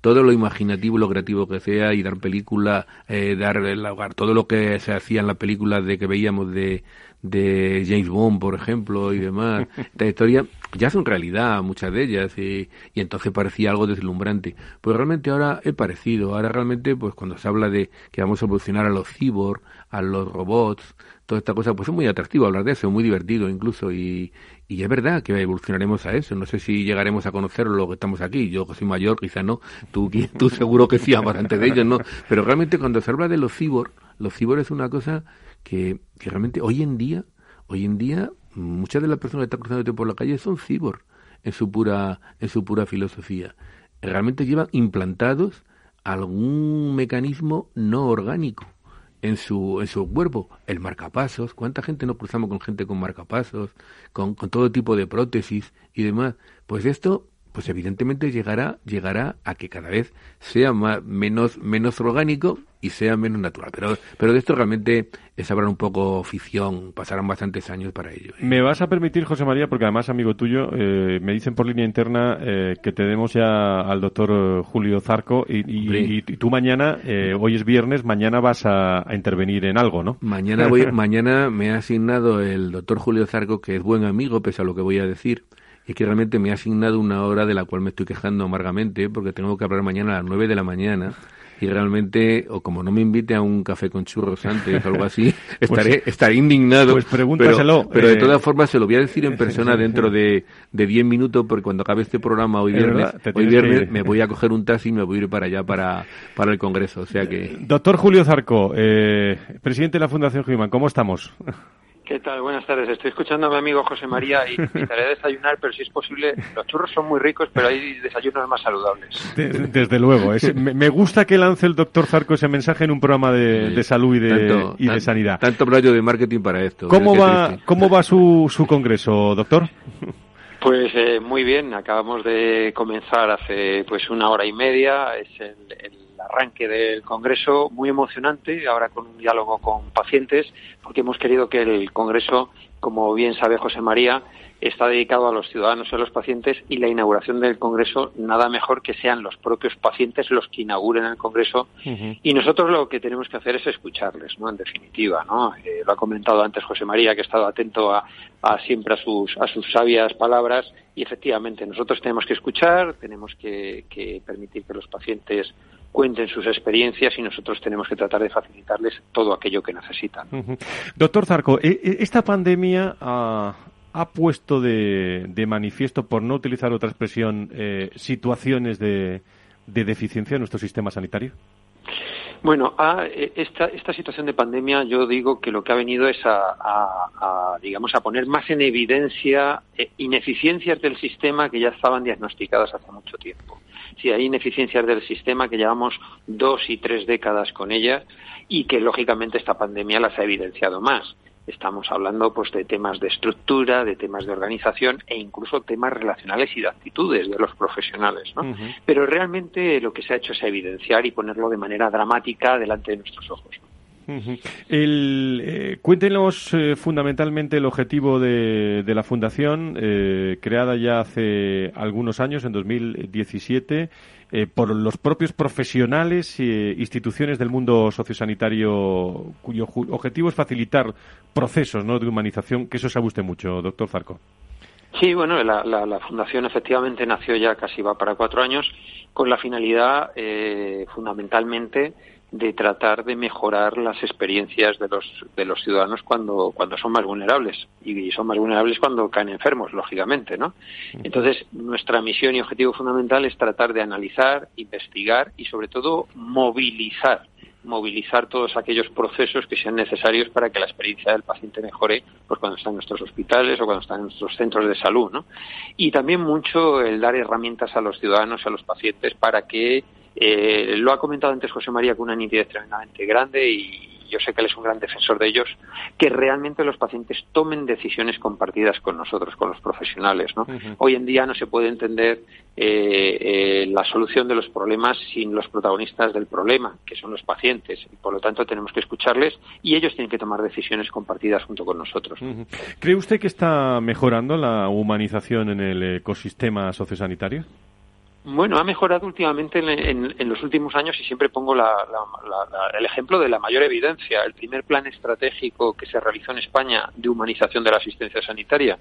todo lo imaginativo, lo creativo que sea y dar película, eh, dar el lugar, todo lo que se hacía en las películas de que veíamos de, de James Bond, por ejemplo, y demás. Esta historia ya son realidad, muchas de ellas, y, y, entonces parecía algo deslumbrante. Pues realmente ahora es parecido. Ahora realmente, pues cuando se habla de que vamos a evolucionar a los cyborg, a los robots, toda esta cosa, pues es muy atractivo hablar de eso, muy divertido incluso, y, es verdad que evolucionaremos a eso. No sé si llegaremos a conocerlo lo que estamos aquí. Yo que soy mayor, quizá no. Tú, tú seguro que sí, antes de ellos, ¿no? Pero realmente cuando se habla de los cyborg, los cyborg es una cosa que, realmente hoy en día, hoy en día, muchas de las personas que están cruzando por la calle son cyborg en su pura, en su pura filosofía. Realmente llevan implantados algún mecanismo no orgánico en su, en su cuerpo. El marcapasos, ¿cuánta gente no cruzamos con gente con marcapasos, con, con todo tipo de prótesis y demás? Pues esto pues evidentemente llegará llegará a que cada vez sea más, menos menos orgánico y sea menos natural. Pero, pero de esto realmente es hablar un poco ficción, pasarán bastantes años para ello. ¿eh? Me vas a permitir, José María, porque además, amigo tuyo, eh, me dicen por línea interna eh, que te demos ya al doctor Julio Zarco y, tú mañana, hoy es viernes, mañana vas a, intervenir en algo, ¿no? Mañana, voy, mañana me ha asignado el doctor Julio Zarco, que es buen amigo, pese a lo que voy a decir y que realmente me ha asignado una hora de la cual me estoy quejando amargamente porque tengo que hablar mañana a las nueve de la mañana y realmente, o como no me invite a un café con churros antes o algo así, pues estaré, estaré indignado. Pues pregúntaselo. Pero, de eh, todas formas se lo voy a decir en persona dentro de, de diez minutos, porque cuando acabe este programa hoy viernes, hoy viernes me voy a coger un taxi y me voy a ir para allá, para, para el Congreso. O sea que... Doctor Julio Zarco, eh, presidente de la Fundación Human, ¿cómo estamos? ¿Qué tal? Buenas tardes. Estoy escuchando a mi amigo José María y me invitaré a desayunar, pero si es posible, los churros son muy ricos, pero hay desayunos más saludables. Desde, luego. me gusta que lance el doctor Zarco ese mensaje en un programa de, salud y de, y de sanidad. Tanto rollo de marketing para esto. ¿Cómo va, ¿cómo va su, su congreso, doctor? Pues eh, muy bien. Acabamos de comenzar hace pues una hora y media. Es el arranque del Congreso muy emocionante, ahora con un diálogo con pacientes, porque hemos querido que el Congreso, como bien sabe José María, está dedicado a los ciudadanos y a los pacientes y la inauguración del Congreso nada mejor que sean los propios pacientes los que inauguren el Congreso y nosotros lo que tenemos que hacer es escucharles, ¿no? En definitiva, ¿no? Eh, lo ha comentado antes José María que ha estado atento a, siempre a sus, a sus sabias palabras y efectivamente nosotros tenemos que escuchar, tenemos que permitir que los pacientes cuenten sus experiencias y nosotros tenemos que tratar de facilitarles todo aquello que necesitan. Doctor Zarco, e, e, esta pandemia ha, puesto de, manifiesto, por no utilizar otra expresión, eh, situaciones de, deficiencia en nuestro sistema sanitario. Bueno, e, esta, esta situación de pandemia yo digo que lo que ha venido es a, digamos, a poner más en evidencia eh, ineficiencias del sistema que ya estaban diagnosticadas hace mucho tiempo si hay ineficiencias del sistema que llevamos dos y tres décadas con ellas y que lógicamente esta pandemia las ha evidenciado más. estamos hablando pues de temas de estructura, de temas de organización e incluso temas relacionales y de actitudes de los profesionales, ¿no? Pero realmente lo que se ha hecho es evidenciar y ponerlo de manera dramática delante de nuestros ojos. El, eh, cuéntenos eh, fundamentalmente el objetivo de, la Fundación, eh, creada ya hace algunos años, en 2017, por los propios profesionales e instituciones del mundo sociosanitario, cuyo objetivo es facilitar procesos ¿no? de humanización, que eso sabe usted mucho, doctor Zarco. Sí, bueno, la, la, fundación efectivamente nació ya casi va para cuatro años con la finalidad fundamentalmente de tratar de mejorar las experiencias de los de los ciudadanos cuando cuando son más vulnerables. Y son más vulnerables cuando caen enfermos lógicamente no entonces nuestra misión y objetivo fundamental es tratar de analizar investigar y sobre todo movilizar movilizar todos aquellos procesos que sean necesarios para que la experiencia del paciente mejore pues cuando está en nuestros hospitales o cuando está en nuestros centros de salud ¿no? y también mucho el dar herramientas a los ciudadanos a los pacientes para que eh, lo ha comentado antes José María con una nitidez tremendamente grande y yo sé que él es un gran defensor de ellos, que realmente los pacientes tomen decisiones compartidas con nosotros, con los profesionales. ¿no? Hoy en día no se puede entender eh, eh, la solución de los problemas sin los protagonistas del problema, que son los pacientes. Y por lo tanto tenemos que escucharles y ellos tienen que tomar decisiones compartidas junto con nosotros. ¿Cree usted que está mejorando la humanización en el ecosistema sociosanitario? Bueno, ha mejorado últimamente en, los últimos años y siempre pongo el ejemplo de la mayor evidencia. El primer plan estratégico que se realizó en España de humanización de la asistencia sanitaria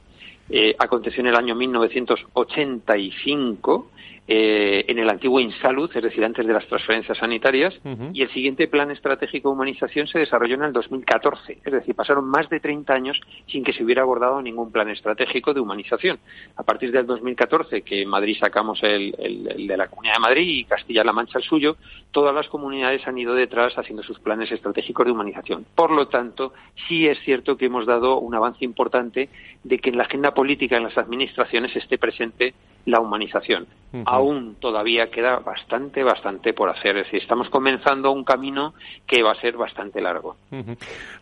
eh, aconteció en el año 1985 eh, en el antiguo Insalud, es decir, antes de las transferencias sanitarias, y el siguiente plan estratégico de humanización se desarrolló en el 2014, es decir, pasaron más de 30 años sin que se hubiera abordado ningún plan estratégico de humanización. A partir del 2014, que en Madrid sacamos el, el de la Comunidad de Madrid y Castilla-La Mancha el suyo, todas las comunidades han ido detrás haciendo sus planes estratégicos de humanización. Por lo tanto, sí es cierto que hemos dado un avance importante de que en la agenda política, en las administraciones, esté presente la humanización. Aún todavía queda bastante, bastante por hacer. Es decir, estamos comenzando un camino que va a ser bastante largo.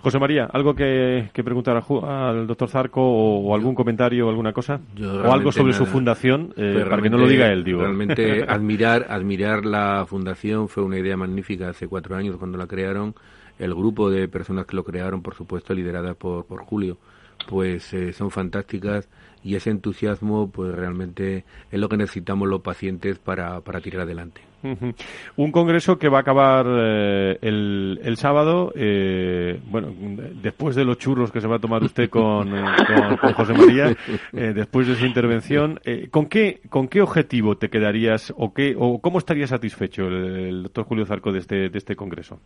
José María, ¿algo que, preguntar al doctor Zarco o, algún comentario o alguna cosa? ¿O algo sobre su fundación? Eh, para que no lo diga él, digo. Realmente admirar, admirar la fundación fue una idea magnífica hace cuatro años cuando la crearon. El grupo de personas que lo crearon, por supuesto, liderada por, por Julio, pues eh, son fantásticas y ese entusiasmo pues realmente es lo que necesitamos los pacientes para, para tirar adelante. Un congreso que va a acabar eh, el, el, sábado, eh, bueno, después de los churros que se va a tomar usted con, con, José María, después de su intervención, ¿con, qué, ¿con qué objetivo te quedarías o, qué, o cómo estaría satisfecho el, doctor Julio Zarco de este, de este congreso?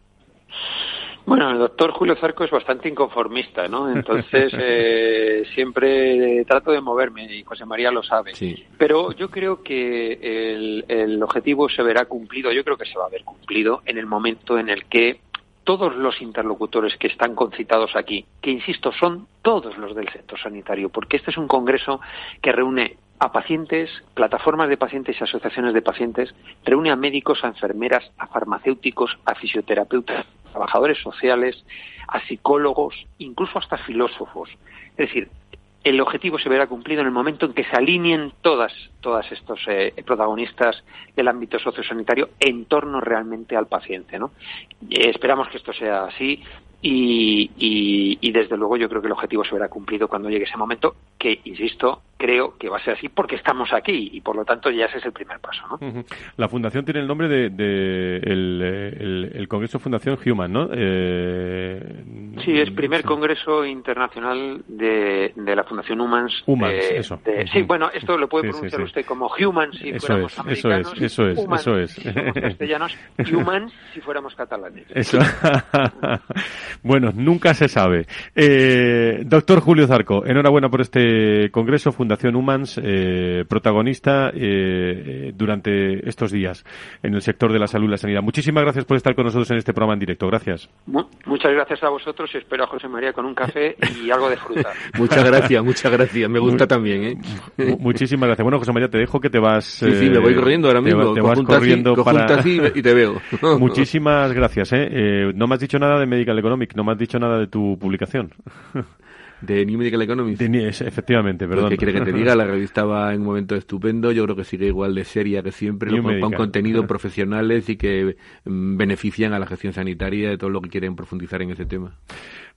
Bueno, el doctor Julio Zarco es bastante inconformista, ¿no? Entonces eh, siempre trato de moverme y José María lo sabe. Pero yo creo que el, el objetivo se verá cumplido, yo creo que se va a ver cumplido en el momento en el que todos los interlocutores que están concitados aquí, que insisto, son todos los del sector sanitario, porque este es un congreso que reúne a pacientes, plataformas de pacientes y asociaciones de pacientes, reúne a médicos, a enfermeras, a farmacéuticos, a fisioterapeutas, trabajadores sociales, a psicólogos, incluso hasta filósofos. Es decir, el objetivo se verá cumplido en el momento en que se alineen todas, todas estos eh, protagonistas del ámbito sociosanitario en torno realmente al paciente. ¿no? Eh, esperamos que esto sea así. Y, y, desde luego yo creo que el objetivo se verá cumplido cuando llegue ese momento, que, insisto, creo que va a ser así porque estamos aquí y por lo tanto ya ese es el primer paso. ¿no? La fundación tiene el nombre de, el, Congreso Fundación Human, ¿no? Eh, sí, es primer Congreso Internacional de, la Fundación Humans. Humans, eso. Sí, bueno, esto lo puede pronunciar usted como Humans si eso fuéramos es, americanos. Eso es, eso es, Si castellanos, Humans si fuéramos catalanes. Eso. bueno, nunca se sabe. Eh, doctor Julio Zarco, enhorabuena por este Congreso Fundación Fundación Humans, eh, protagonista eh, durante estos días en el sector de la salud y la sanidad. Muchísimas gracias por estar con nosotros en este programa en directo. Gracias. muchas gracias a vosotros y espero a José María con un café y algo de fruta. muchas gracias, muchas gracias. Me gusta también. ¿eh? Muchísimas gracias. Bueno, José María, te dejo que te vas. Sí, sí, me voy corriendo ahora mismo. Te, vas corriendo para. y te veo. Muchísimas gracias. ¿eh? no me has dicho nada de Medical Economic, no me has dicho nada de tu publicación. De New Medical Economist. efectivamente, perdón. ¿Qué quiere que te diga? La revista va en un momento estupendo. Yo creo que sigue igual de seria que siempre. con, contenidos profesionales y que mm, benefician a la gestión sanitaria de todo lo que quieren profundizar en ese tema.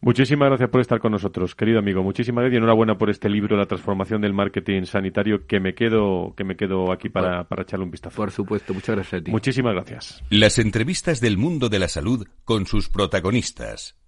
Muchísimas gracias por estar con nosotros, querido amigo. Muchísimas gracias y enhorabuena por este libro, La transformación del marketing sanitario, que me quedo, que me quedo aquí para, para echarle un vistazo. Por supuesto, muchas gracias a ti. Muchísimas gracias. Las entrevistas del mundo de la salud con sus protagonistas.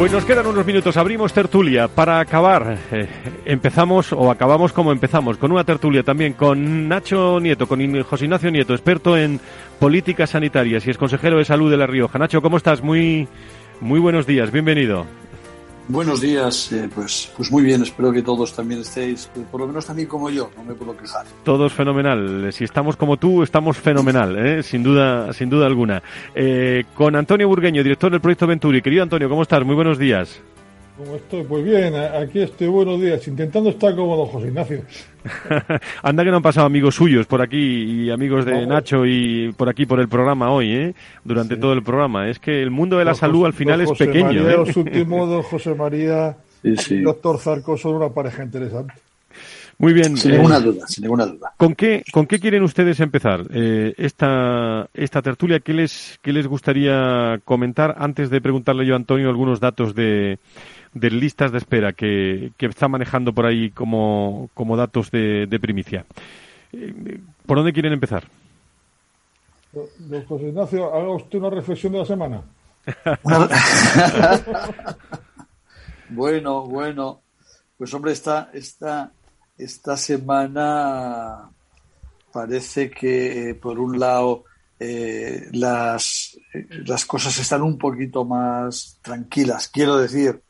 Pues nos quedan unos minutos, abrimos tertulia para acabar. Eh, empezamos o acabamos como empezamos, con una tertulia también con Nacho Nieto, con José Ignacio Nieto, experto en políticas sanitarias y es consejero de salud de La Rioja. Nacho, ¿cómo estás? Muy, muy buenos días, bienvenido. Buenos días, eh, pues, pues muy bien, espero que todos también estéis, pues, por lo menos también como yo, no me puedo quejar. Todos fenomenal, si estamos como tú, estamos fenomenal, ¿eh? sin duda, sin duda alguna. Eh, con Antonio Burgueño, director del proyecto Venturi. Querido Antonio, ¿cómo estás? Muy buenos días. ¿Cómo estoy? Pues bien, aquí estoy, buenos días, intentando estar como don José Ignacio. Anda que no han pasado amigos suyos por aquí y amigos de Nacho y por aquí por el programa hoy, ¿eh? Durante todo el programa. Es que el mundo de la salud al final es pequeño. María, ¿eh? Los últimos, José María y doctor Zarco son una pareja interesante. Muy bien. Sin ninguna eh, duda, sin ninguna duda. ¿Con qué, con qué quieren ustedes empezar eh, esta, esta tertulia? ¿Qué les, ¿Qué les gustaría comentar antes de preguntarle yo a Antonio algunos datos de, de listas de espera que, que está manejando por ahí como, como datos de, de primicia. Eh, ¿Por dónde quieren empezar? Don José Ignacio, haga usted una reflexión de la semana. bueno, bueno. Pues hombre, esta, esta, esta semana parece que, eh, por un lado, eh, las, las cosas están un poquito más tranquilas. Quiero decir,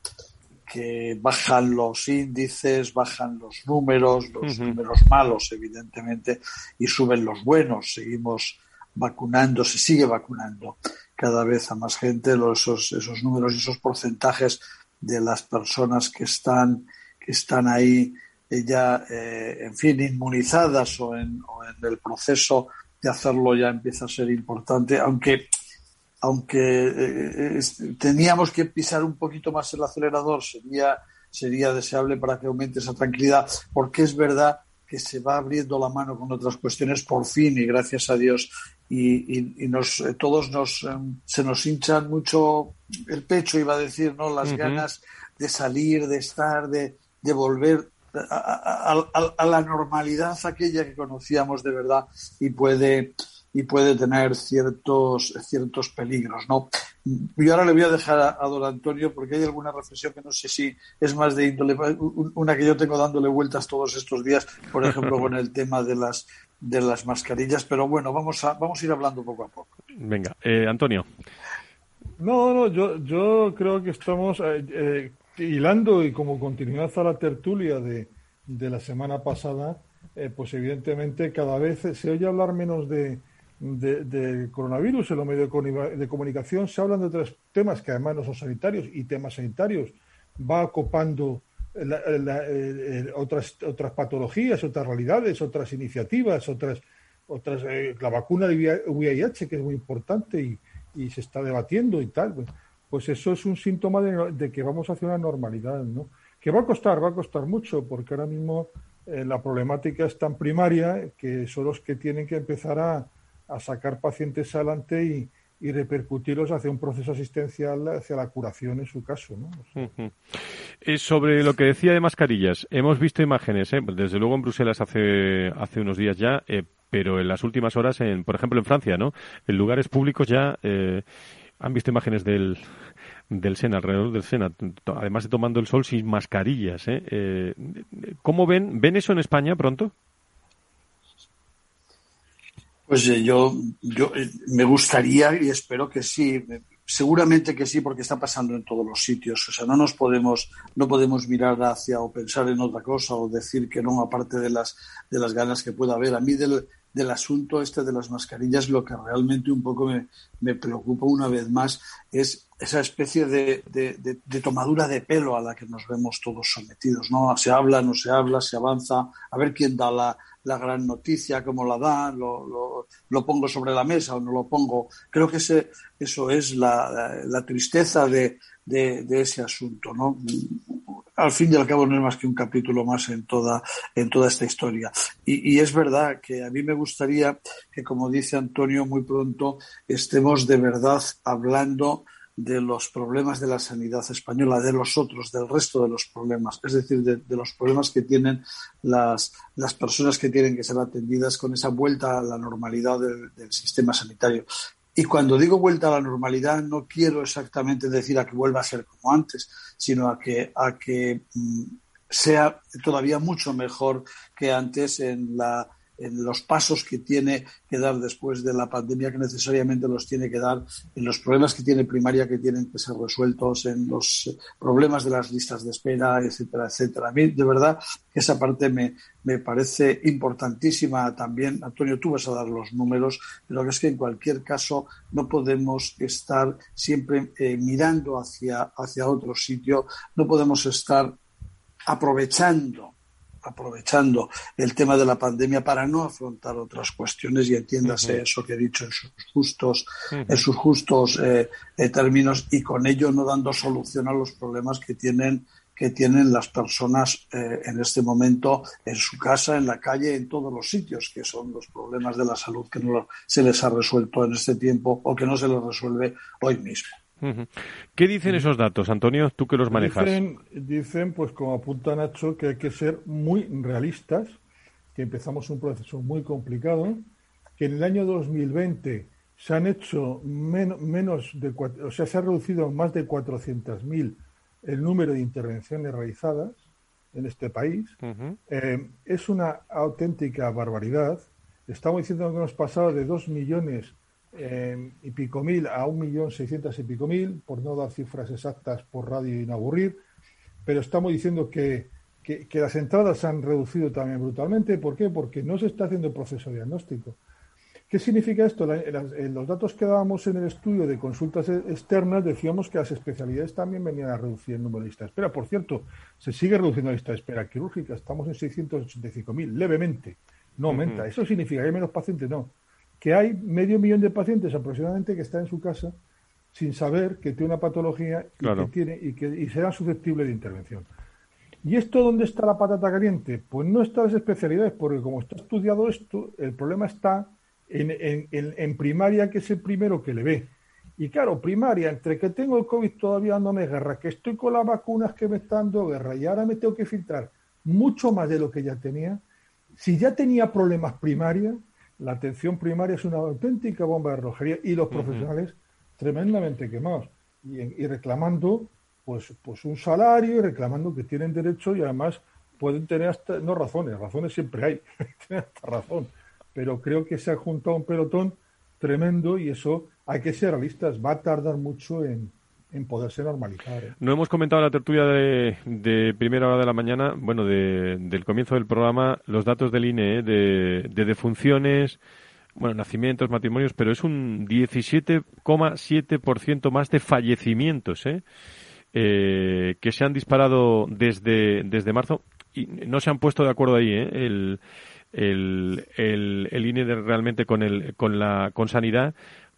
que bajan los índices, bajan los números, los números malos, evidentemente, y suben los buenos. Seguimos vacunando, se sigue vacunando cada vez a más gente. esos, esos números y esos porcentajes de las personas que están, que están ahí eh, ya, eh, en fin, inmunizadas o en, o en el proceso de hacerlo ya empieza a ser importante, aunque aunque eh, teníamos que pisar un poquito más el acelerador, sería, sería deseable para que aumente esa tranquilidad, porque es verdad que se va abriendo la mano con otras cuestiones por fin y gracias a Dios y, y, nos, eh, todos nos, se nos hinchan mucho el pecho, iba a decir, ¿no? Las ganas de salir, de estar, de, de volver a, a, la normalidad aquella que conocíamos de verdad y puede y puede tener ciertos, ciertos peligros. ¿no? Y ahora le voy a dejar a, don Antonio porque hay alguna reflexión que no sé si es más de índole, una que yo tengo dándole vueltas todos estos días, por ejemplo, con el tema de las de las mascarillas, pero bueno, vamos a, vamos a ir hablando poco a poco. Venga, eh, Antonio. No, no, yo, yo creo que estamos eh, eh, hilando y como continuidad a la tertulia de, de la semana pasada, pues evidentemente cada vez se oye hablar menos de, de, coronavirus en los medios de comunicación se hablan de otros temas que además no son sanitarios y temas sanitarios. Va acopando otras, otras patologías, otras realidades, otras iniciativas, otras, otras eh, la vacuna de VIH, que es muy importante y, y se está debatiendo y tal. Pues eso es un síntoma de, que vamos hacia una normalidad, ¿no? Que va a costar, va a costar mucho, porque ahora mismo eh, la problemática es tan primaria que son los que tienen que empezar a, sacar pacientes adelante y, repercutirlos hacia un proceso asistencial hacia la curación en su caso. ¿no? Eh, sobre lo que decía de mascarillas, hemos visto imágenes, ¿eh? desde luego en Bruselas hace, hace unos días ya, eh, pero en las últimas horas, en, por ejemplo en Francia, ¿no? en lugares públicos ya han visto imágenes del, del Sena, alrededor del Sena, además de tomando el sol sin mascarillas. ¿eh? Eh, ¿Cómo ven? ¿Ven eso en España pronto? Pues eh, yo, yo me gustaría y espero que sí. Seguramente que sí, porque está pasando en todos los sitios. O sea, no nos podemos, no podemos mirar hacia o pensar en otra cosa o decir que no, aparte de las, de las ganas que pueda haber. A mí del, del asunto este de las mascarillas, lo que realmente un poco me, me preocupa una vez más es esa especie de, de, tomadura de pelo a la que nos vemos todos sometidos. ¿no? Se habla, no se habla, se avanza, a ver quién da la, la gran noticia, cómo la da, lo, lo, lo, pongo sobre la mesa o no lo pongo. Creo que ese, eso es la, la tristeza de, de, ese asunto. ¿no? al fin y al cabo no es más que un capítulo más en toda, en toda esta historia. Y, es verdad que a mí me gustaría que, como dice Antonio, muy pronto estemos de verdad hablando de los problemas de la sanidad española, de los otros, del resto de los problemas, es decir, de, los problemas que tienen las, las, personas que tienen que ser atendidas con esa vuelta a la normalidad del sistema sanitario. Y cuando digo vuelta a la normalidad, no quiero exactamente decir a que vuelva a ser como antes, sino a que, a que mm, sea todavía mucho mejor que antes en la en los pasos que tiene que dar después de la pandemia, que necesariamente los tiene que dar, en los problemas que tiene primaria que tienen que ser resueltos, en los problemas de las listas de espera, etcétera, etcétera. A mí, de verdad, esa parte me, me parece importantísima también. Antonio, tú vas a dar los números, pero es que en cualquier caso no podemos estar siempre eh, mirando hacia, hacia otro sitio, no podemos estar aprovechando aprovechando el tema de la pandemia para no afrontar otras cuestiones y entiéndase eso que he dicho en sus justos, en sus justos eh, eh, términos y con ello no dando solución a los problemas que tienen que tienen las personas eh, en este momento en su casa, en la calle, en todos los sitios, que son los problemas de la salud que no se les ha resuelto en este tiempo o que no se les resuelve hoy mismo. ¿Qué dicen esos datos, Antonio? Tú que los manejas. Dicen, pues como apunta Nacho, que hay que ser muy realistas, que empezamos un proceso muy complicado, que en el año 2020 se han hecho menos de, o sea, se ha reducido más de 400.000 el número de intervenciones realizadas en este país. Eh, es una auténtica barbaridad. Estamos diciendo que hemos pasado de 2 millones y pico mil a un millón seiscientos y pico mil, por no dar cifras exactas por radio y no aburrir, pero estamos diciendo que, que, las entradas se han reducido también brutalmente. ¿Por qué? Porque no se está haciendo el proceso diagnóstico. ¿Qué significa esto? en los datos que dábamos en el estudio de consultas e, externas decíamos que las especialidades también venían a reducir el número de listas de espera. Por cierto, se sigue reduciendo la lista de espera quirúrgica. Estamos en 685.000, levemente. No aumenta. ¿Eso significa que hay menos pacientes? No que hay medio millón de pacientes aproximadamente que están en su casa sin saber que tiene una patología y que tiene y que y será susceptible de intervención. ¿Y esto dónde está la patata caliente? Pues no está en las especialidades, porque como está estudiado esto, el problema está en, en, en, primaria, que es el primero que le ve. Y claro, primaria, entre que tengo el COVID todavía dándome guerra, que estoy con las vacunas que me están dando guerra y ahora me tengo que filtrar mucho más de lo que ya tenía, si ya tenía problemas primaria, la atención primaria es una auténtica bomba de rojería y los profesionales tremendamente quemados. Y, reclamando pues, pues un salario y reclamando que tienen derecho y además pueden tener hasta, no razones, razones siempre hay, tienen hasta razón, pero creo que se ha juntado un pelotón tremendo y eso hay que ser realistas, va a tardar mucho en, en poderse normalizar. ¿eh? No hemos comentado la tertulia de, primera hora de la mañana, bueno, del comienzo del programa, los datos del INE ¿eh? de, de defunciones, bueno, nacimientos, matrimonios, pero es un 17,7% más de fallecimientos, ¿eh? ¿eh? que se han disparado desde, desde marzo y no se han puesto de acuerdo ahí, ¿eh? el, el, el, el INE realmente con, el, con, la, con sanidad,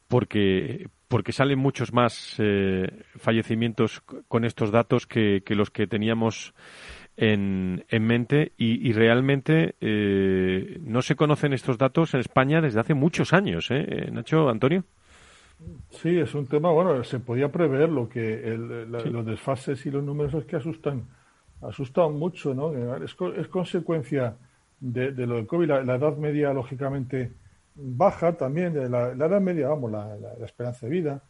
porque porque salen muchos más eh, fallecimientos con estos datos que, los que teníamos en, en mente y, realmente eh, no se conocen estos datos en España desde hace muchos años, ¿eh? Nacho, Antonio. Sí, es un tema, bueno, se podía prever lo que los desfases y los números que asustan, asustan mucho, ¿no? Es, es consecuencia de, lo del COVID, la edad media, lógicamente, baja también, de la, edad media, vamos, la, esperanza de vida.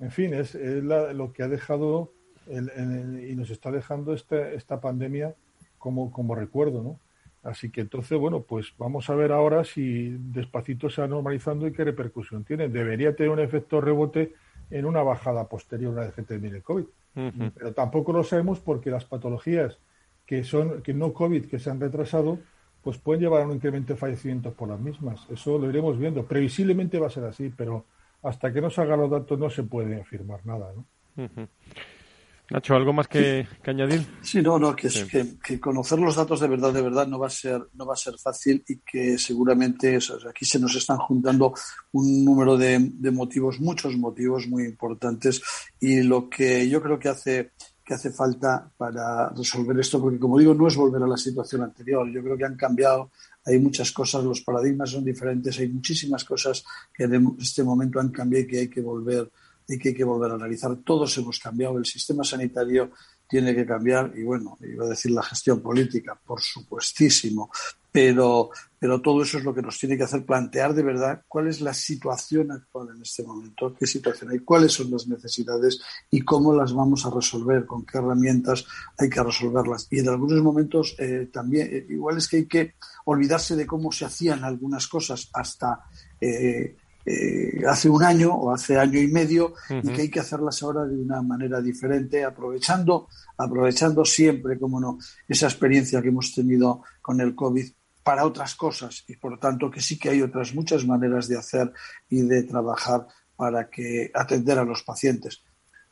En fin, es, lo que ha dejado y nos está dejando este, esta pandemia como, como recuerdo, ¿no? Así que entonces, bueno, pues vamos a ver ahora si despacito se va normalizando y qué repercusión tiene. Debería tener un efecto rebote en una bajada posterior una vez que termine el COVID. Pero tampoco lo sabemos porque las patologías que son que no COVID que se han retrasado, pues pueden llevar a un incremento de fallecimientos por las mismas. Eso lo iremos viendo. Previsiblemente va a ser así, pero hasta que no salgan los datos no se puede afirmar nada. ¿no? Nacho, ¿algo más que, añadir? Sí, no, no, que, que, conocer los datos de verdad, de verdad, no va a ser, no va a ser fácil y que seguramente aquí se nos están juntando un número de, de, motivos, muchos motivos muy importantes y lo que yo creo que hace que hace falta para resolver esto, porque como digo, no es volver a la situación anterior. Yo creo que han cambiado, hay muchas cosas, los paradigmas son diferentes, hay muchísimas cosas que en este momento han cambiado y que hay que volver y que hay que volver a analizar. Todos hemos cambiado, el sistema sanitario tiene que cambiar y bueno, iba a decir la gestión política, por supuestísimo, pero, pero todo eso es lo que nos tiene que hacer plantear de verdad cuál es la situación actual en este momento, qué situación hay, cuáles son las necesidades y cómo las vamos a resolver, con qué herramientas hay que resolverlas. Y en algunos momentos eh, también, eh, igual es que hay que olvidarse de cómo se hacían algunas cosas hasta eh, eh, hace un año o hace año y medio y que hay que hacerlas ahora de una manera diferente, aprovechando, aprovechando siempre, como no, esa experiencia que hemos tenido con el COVID para otras cosas y por tanto que sí que hay otras muchas maneras de hacer y de trabajar para que atender a los pacientes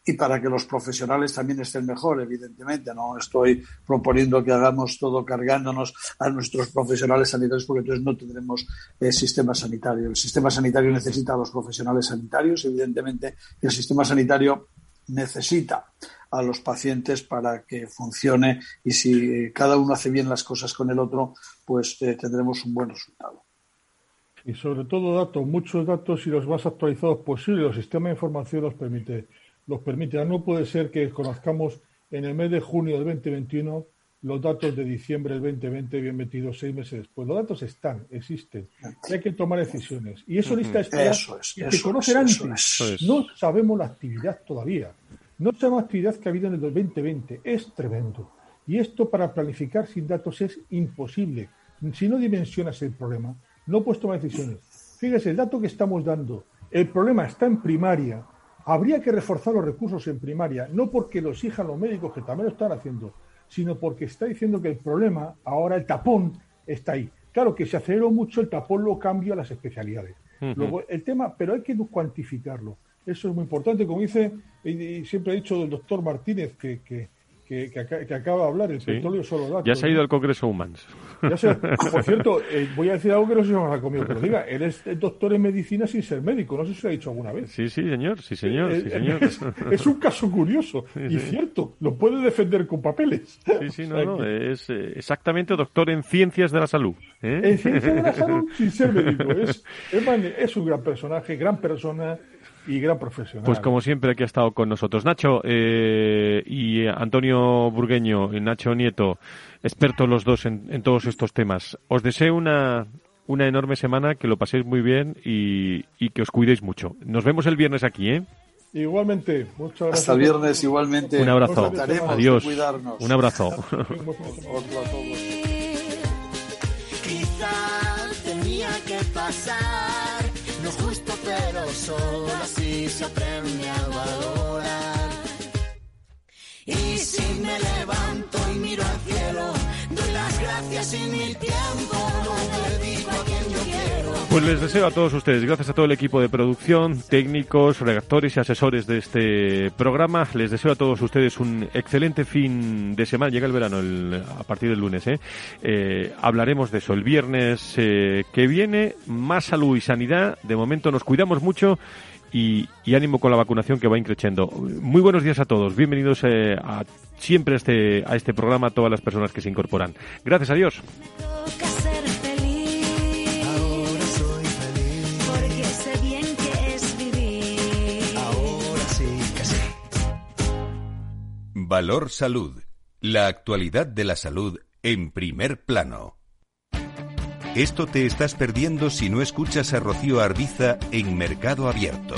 y para que los profesionales también estén mejor, evidentemente. No estoy proponiendo que hagamos todo cargándonos a nuestros profesionales sanitarios porque entonces no tendremos eh, sistema sanitario. El sistema sanitario necesita a los profesionales sanitarios, evidentemente, y el sistema sanitario necesita a los pacientes para que funcione y si cada uno hace bien las cosas con el otro, pues eh, tendremos un buen resultado. Y sobre todo datos, muchos datos y los más actualizados posibles. El sistema de información los permite los permite. No puede ser que conozcamos en el mes de junio del 2021 los datos de diciembre del 2020 bien metidos seis meses después. Los datos están, existen. Y hay que tomar decisiones. Y eso necesita esperar y se conocer antes. No sabemos la actividad todavía. No la actividad que ha habido en el 2020. Es tremendo. Y esto para planificar sin datos es imposible. Si no dimensionas el problema, no puedes tomar decisiones. Fíjese, el dato que estamos dando, el problema está en primaria, Habría que reforzar los recursos en primaria, no porque lo exijan los médicos, que también lo están haciendo, sino porque está diciendo que el problema, ahora el tapón, está ahí. Claro que se aceleró mucho, el tapón lo cambia a las especialidades. Luego, el tema, pero hay que cuantificarlo. Eso es muy importante. Como dice, y siempre he dicho del doctor Martínez, que, que que, acaba de hablar, el petróleo solo datos. Ya se ha ido al Congreso Humans. por cierto, eh, voy a decir algo que no sé si os ha comido, pero diga, él es doctor en medicina sin ser médico, no sé si lo ha dicho alguna vez. Sí, sí, señor, sí, señor, sí, señor. Es, un caso curioso y cierto, lo puede defender con papeles. Sí, sí, no, no, es eh, exactamente doctor en ciencias de la salud. ¿eh? En ciencias de la salud sin ser médico. Es, es un gran personaje, gran persona y gran profesional. Pues como siempre aquí ha estado con nosotros Nacho eh, y Antonio Burgueño y Nacho Nieto, expertos los dos en, todos estos temas. Os deseo una, una enorme semana, que lo paséis muy bien y, y que os cuidéis mucho. Nos vemos el viernes aquí, ¿eh? Igualmente, muchas gracias. Hasta el viernes, igualmente. Un abrazo. Adiós. Un abrazo. tenía que pasar pero solo así se aprende a valorar. Y si me levanto y miro las gracias y mi tiempo lo dedico a quien yo quiero. Pues les deseo a todos ustedes, gracias a todo el equipo de producción, técnicos, redactores y asesores de este programa, les deseo a todos ustedes un excelente fin de semana. Llega el verano a partir del lunes. ¿eh? Eh, hablaremos de eso el viernes eh, que viene. Más salud y sanidad. De momento nos cuidamos mucho y, ánimo con la vacunación que va increciendo. Muy buenos días a todos. Bienvenidos eh, a, siempre a este, a este programa, a todas las personas que se incorporan. Gracias a Dios. Valor Salud. La actualidad de la salud en primer plano. Esto te estás perdiendo si no escuchas a Rocío Arbiza en Mercado Abierto.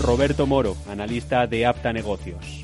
Roberto Moro, analista de Apta Negocios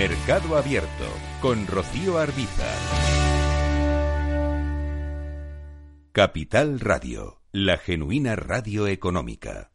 Mercado Abierto con Rocío Arbiza. Capital Radio, la genuina radio económica.